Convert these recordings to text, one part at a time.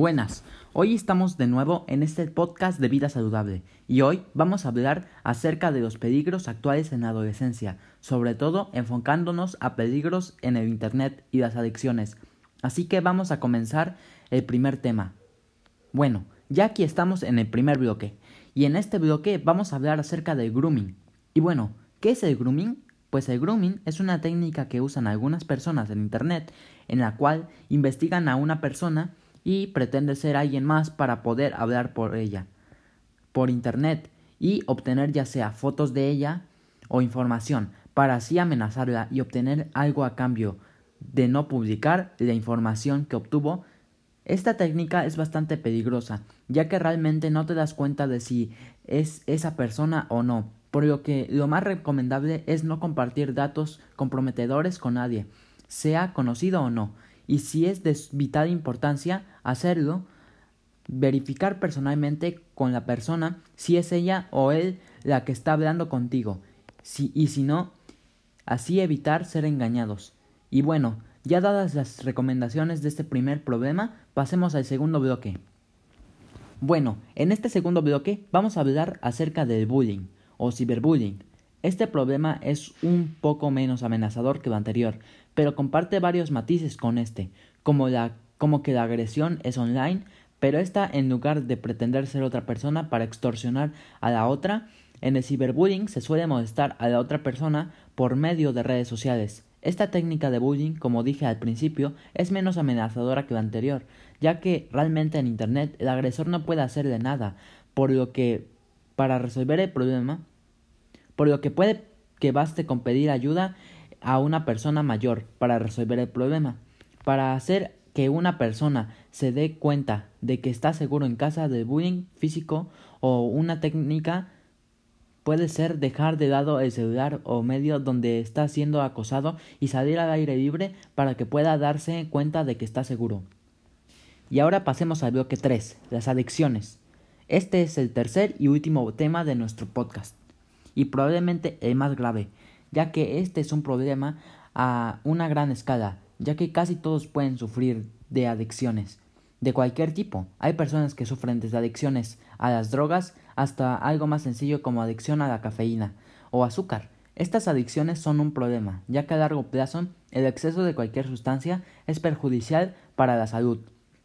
Buenas, hoy estamos de nuevo en este podcast de vida saludable y hoy vamos a hablar acerca de los peligros actuales en la adolescencia, sobre todo enfocándonos a peligros en el Internet y las adicciones. Así que vamos a comenzar el primer tema. Bueno, ya aquí estamos en el primer bloque y en este bloque vamos a hablar acerca del grooming. Y bueno, ¿qué es el grooming? Pues el grooming es una técnica que usan algunas personas en Internet en la cual investigan a una persona y pretende ser alguien más para poder hablar por ella por internet y obtener ya sea fotos de ella o información para así amenazarla y obtener algo a cambio de no publicar la información que obtuvo. Esta técnica es bastante peligrosa, ya que realmente no te das cuenta de si es esa persona o no, por lo que lo más recomendable es no compartir datos comprometedores con nadie, sea conocido o no, y si es de vital importancia hacerlo, verificar personalmente con la persona si es ella o él la que está hablando contigo, si, y si no, así evitar ser engañados. Y bueno, ya dadas las recomendaciones de este primer problema, pasemos al segundo bloque. Bueno, en este segundo bloque vamos a hablar acerca del bullying o ciberbullying. Este problema es un poco menos amenazador que lo anterior, pero comparte varios matices con este, como, la, como que la agresión es online, pero esta en lugar de pretender ser otra persona para extorsionar a la otra, en el ciberbullying se suele molestar a la otra persona por medio de redes sociales. Esta técnica de bullying, como dije al principio, es menos amenazadora que la anterior, ya que realmente en Internet el agresor no puede hacerle nada, por lo que para resolver el problema por lo que puede que baste con pedir ayuda a una persona mayor para resolver el problema. Para hacer que una persona se dé cuenta de que está seguro en casa del bullying físico o una técnica puede ser dejar de lado el celular o medio donde está siendo acosado y salir al aire libre para que pueda darse cuenta de que está seguro. Y ahora pasemos al bloque 3, las adicciones. Este es el tercer y último tema de nuestro podcast y probablemente el más grave, ya que este es un problema a una gran escala, ya que casi todos pueden sufrir de adicciones de cualquier tipo. Hay personas que sufren desde adicciones a las drogas hasta algo más sencillo como adicción a la cafeína o azúcar. Estas adicciones son un problema, ya que a largo plazo el exceso de cualquier sustancia es perjudicial para la salud.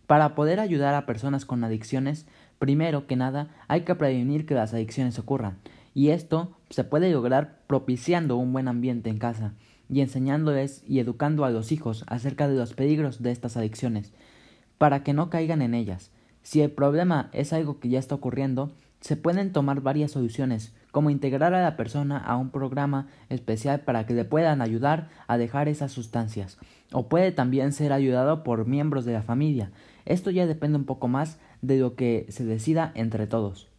Para poder ayudar a personas con adicciones, primero que nada hay que prevenir que las adicciones ocurran, y esto se puede lograr propiciando un buen ambiente en casa y enseñándoles y educando a los hijos acerca de los peligros de estas adicciones, para que no caigan en ellas. Si el problema es algo que ya está ocurriendo, se pueden tomar varias soluciones, como integrar a la persona a un programa especial para que le puedan ayudar a dejar esas sustancias, o puede también ser ayudado por miembros de la familia. Esto ya depende un poco más de lo que se decida entre todos.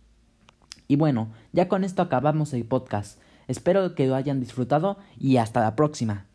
Y bueno, ya con esto acabamos el podcast. Espero que lo hayan disfrutado y hasta la próxima.